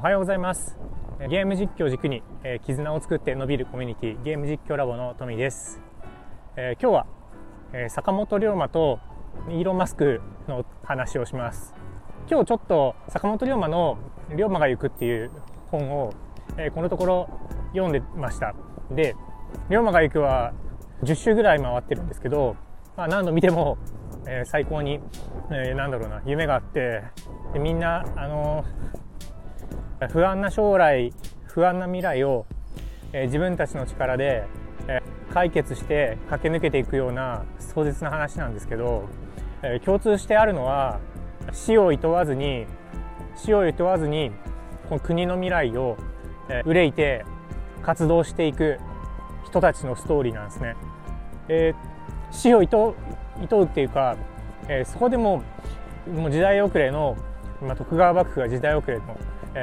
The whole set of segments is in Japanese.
おはようございます。ゲーム実況軸に、えー、絆を作って伸びるコミュニティゲーム実況ラボのトミです、えー、今日は、えー、坂本龍馬とイーロン・マスクの話をします。今日ちょっと坂本龍馬の「龍馬が行く」っていう本を、えー、このところ読んでました。で龍馬が行くは10周ぐらい回ってるんですけど、まあ、何度見ても、えー、最高に、えー、なんだろうな夢があってでみんなあの不安な将来不安な未来を、え、自分たちの力で、え、解決して駆け抜けていくような壮絶な話なんですけど、え、共通してあるのは死を厭わずに死を厭わずにこの国の未来を、え、憂いて活動していく人たちのストーリーなんですね。えー、死を厭うっていうか、えー、そこでももう時代遅れのまあ、徳川幕府が時代遅れの、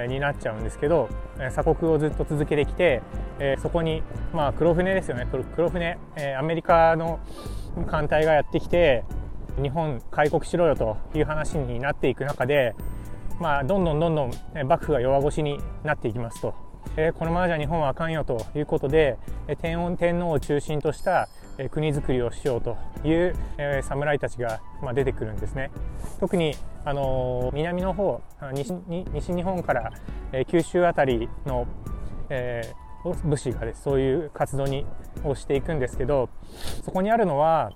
になっちゃうんですけど、鎖国をずっと続けてきて、そこに、まあ、黒船ですよね黒船、アメリカの艦隊がやってきて日本開国しろよという話になっていく中で、まあ、どんどんどんどん幕府が弱腰になっていきますと。このままじゃ日本はあかんよということで、えー、天皇を中心とした、国づくりをしようという、侍たちが、出てくるんですね。特に、あの南の方西西日本から、九州辺りの、え武士がですそういう活動にをしていくんですけどそこにあるのは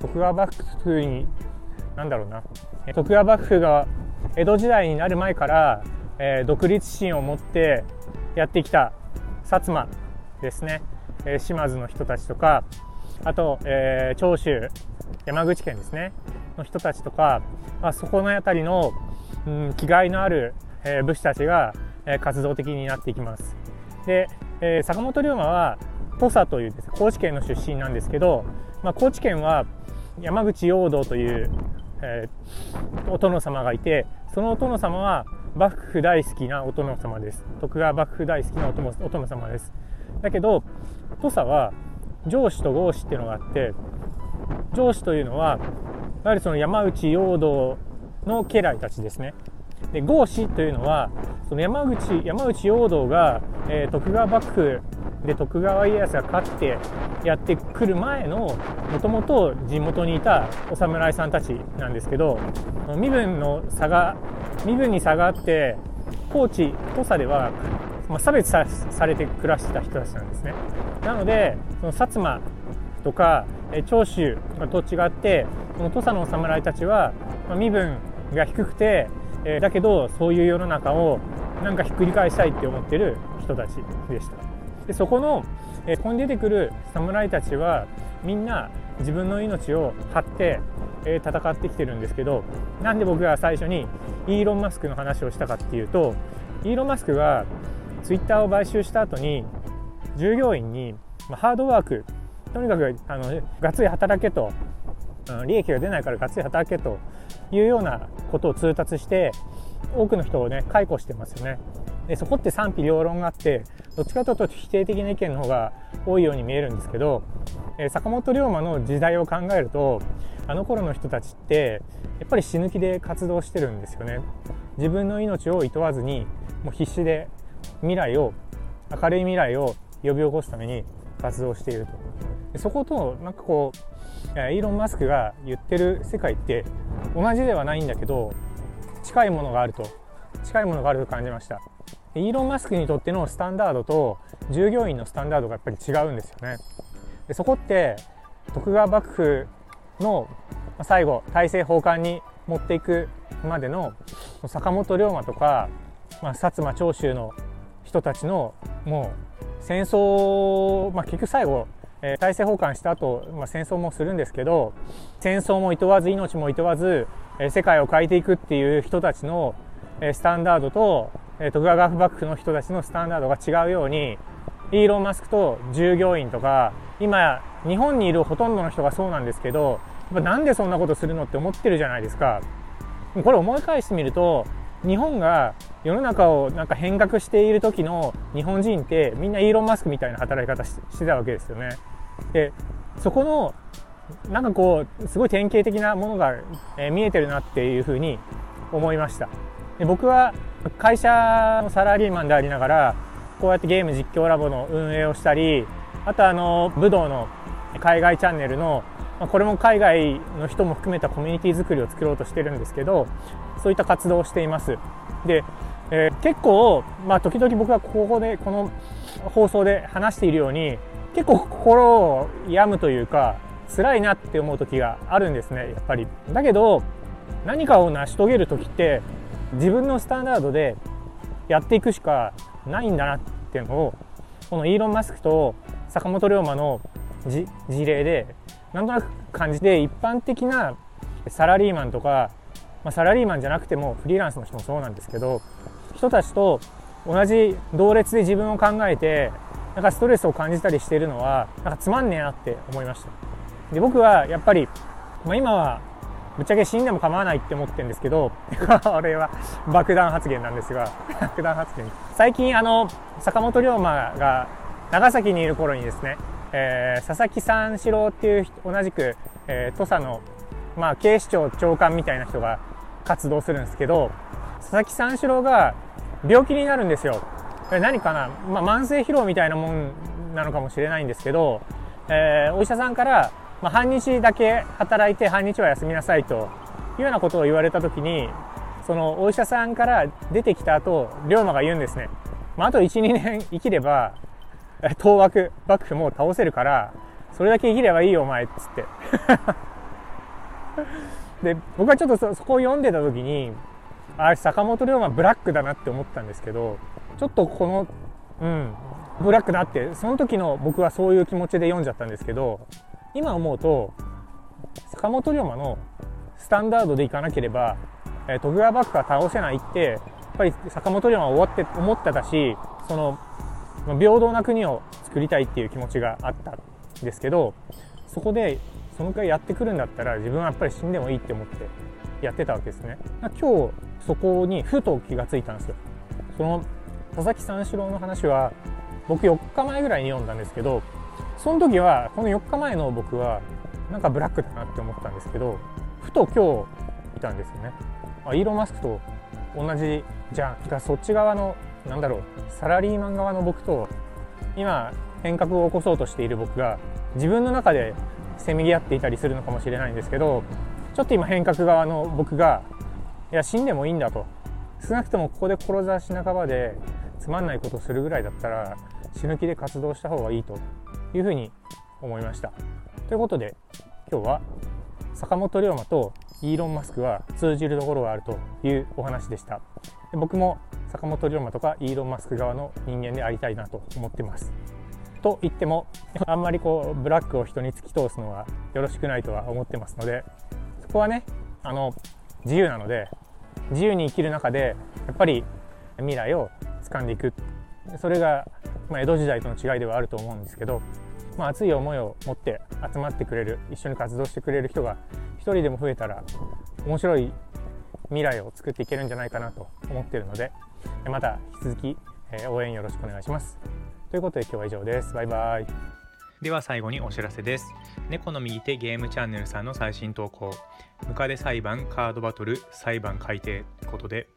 徳川幕府に何だろうな徳川幕府が江戸時代になる前から、えー、独立心を持ってやってきた薩摩ですね、えー、島津の人たちとかあと、えー、長州山口県ですねの人たちとか、まあ、そこの辺りの、うん、気概のある、えー、武士たちが、えー、活動的になっていきます。で、えー、坂本龍馬は土佐というです、ね、高知県の出身なんですけど、まあ、高知県は山口陽道という、えー、お殿様がいてそのお殿様は幕府大好きなお殿様です。徳川幕府大好きなお殿様です。だけど土佐は上司と合司っていうのがあって上司というのはやはりその山内陽道の家来たちですね。で合司というのはその山口山内陽道が、えー、徳川幕府で徳川家康が勝ってやってくる前のもともと地元にいたお侍さんたちなんですけど身分の差が身分に差があって高知土佐ではまあ、差別されて暮らしてた人たちなんですね。なのでその薩摩とか長州と違ってその土佐の侍たちは、身分が低くて、だけどそういう世の中をなんかひっくり返したいって思ってる人たちでした。でそこの、えー、ここに出てくる侍たちはみんな自分の命を張って、戦ってきてるんですけどなんで僕が最初にイーロン・マスクの話をしたかっていうとイーロン・マスクがツイッターを買収した後に従業員に、まハードワークとにかくあのがっつり働けと、利益が出ないからがっつり働けというようなことを通達して多くの人をね解雇してますよね。でそこって賛否両論があってどっちかというと否定的な意見の方が多いように見えるんですけど、え坂本龍馬の時代を考えるとあの頃の人たちってやっぱり死ぬ気で活動してるんですよね。自分の命を厭わずにもう必死で未来を明るい未来を呼び起こすために活動していると。そことなんかこうイーロン・マスクが言ってる世界って同じではないんだけど近いものがあると。近いものがあると感じました。イーロン・マスクにとってのスタンダードと従業員のスタンダードがやっぱり違うんですよね。でそこって徳川幕府の最後大政奉還に持っていくまでの坂本龍馬とか、まあ、薩摩長州の人たちのもう戦争、まあ、結局最後、えー、大政奉還した後、まあ戦争もするんですけど戦争も厭わず命も厭わず、えー、世界を変えていくっていう人たちの、えー、スタンダードと、えー、徳川幕府の人たちのスタンダードが違うようにイーロン・マスクと従業員とか今日本にいるほとんどの人がそうなんですけどやっぱなんでそんなことするのって思ってるじゃないですか。これ思い返してみると日本が世の中をなんか変革している時の日本人ってみんなイーロン・マスクみたいな働き方してたわけですよね。でそこのなんかこうすごい典型的なものが、え見えてるなっていうふうに思いました。で僕は会社のサラリーマンでありながらこうやってゲーム実況ラボの運営をしたりあとあの武道の海外チャンネルのこれも海外の人も含めたコミュニティ作りを作ろうとしてるんですけどそういった活動をしていますで、えー、結構、まあ、時々僕がここでこの放送で話しているように結構心を病むというか辛いなって思う時があるんですねやっぱり。だけど何かを成し遂げる時って自分のスタンダードでやっていくしかないんだなっていうのをこのイーロン・マスクと坂本龍馬の事例でなんとなく感じて一般的なサラリーマンとか、まあ、サラリーマンじゃなくてもフリーランスの人もそうなんですけど人たちと同じ同列で自分を考えてなんかストレスを感じたりしているのはなんかつまんねえなって思いました。で僕はやっぱり、まあ、今はぶっちゃけ死んでも構わないって思ってるんですけど これは爆弾発言なんですが爆弾発言。最近あの坂本龍馬が長崎にいる頃にですね、えー、佐々木三四郎っていう同じく、えー、土佐の、まあ、警視庁長官みたいな人が活動するんですけど佐々木三四郎が病気になるんですよ。何かな、まあ、慢性疲労みたいなもんなのかもしれないんですけど、えー、お医者さんからまあ、半日だけ働いて半日は休みなさいというようなことを言われた時にそのお医者さんから出てきた後龍馬が言うんですね、まあ、あと12年生きれば東幕幕府も倒せるからそれだけ生きればいいよお前っつって。で僕はちょっとそこを読んでた時にあれ坂本龍馬ブラックだなって思ったんですけどちょっとこのうんブラックだってその時の僕はそういう気持ちで読んじゃったんですけど今思うと坂本龍馬のスタンダードでいかなければ、え、徳川幕府は倒せないってやっぱり坂本龍馬は終わって思ってたしその平等な国を作りたいっていう気持ちがあったんですけどそこでそのくらいやってくるんだったら自分はやっぱり死んでもいいって思ってやってたわけですね。今日そこにふと気がついたんですよ。その佐々木三四郎の話は僕4日前ぐらいに読んだんですけどその時はこの4日前の僕はなんかブラックだなって思ったんですけどふと今日いたんですよね。あイーロン・マスクと同じじゃあそっち側のなんだろうサラリーマン側の僕と今変革を起こそうとしている僕が自分の中でせめぎ合っていたりするのかもしれないんですけどちょっと今変革側の僕がいや死んでもいいんだと。少なくともここで志半ばでつまんないことをするぐらいだったら死ぬ気で活動した方がいいというふうに思いました。ということで今日は坂本龍馬とイーロン・マスクは通じるところがあるというお話でした。僕も坂本龍馬とかイーロン・マスク側の人間でありたいなと思ってます。と言ってもあんまりこうブラックを人に突き通すのはよろしくないとは思ってますのでそこはねあの自由なので自由に生きる中でやっぱり未来を掴んでいくそれがまあ、江戸時代との違いではあると思うんですけど、まあ、熱い思いを持って集まってくれる一緒に活動してくれる人が一人でも増えたら面白い未来を作っていけるんじゃないかなと思ってるのでまた引き続き応援よろしくお願いします。ということで今日は以上です。バイバイ。では最後にお知らせです。猫の右手ゲームチャンネルさんの最新投稿、ムカデ裁判カードバトル裁判改定ということで、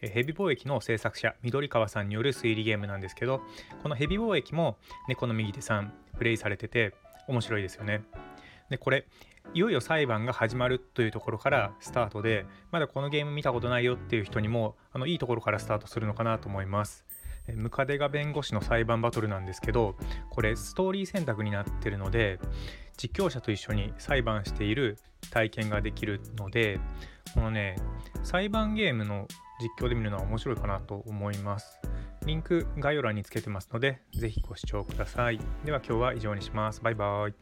ヘビ貿易の制作者、緑川さんによる推理ゲームなんですけど、このヘビ貿易も猫の右手さんプレイされてて面白いですよね。で、これ、いよいよ裁判が始まるというところからスタートで、まだこのゲーム見たことないよっていう人にも、あのいいところからスタートするのかなと思います。ムカデが弁護士の裁判バトルなんですけどこれストーリー選択になってるので実況者と一緒に裁判している体験ができるのでこのね裁判ゲームの実況で見るのは面白いかなと思います。リンク概要欄につけてますので是非ご視聴ください。では今日は以上にします。バイバーイ。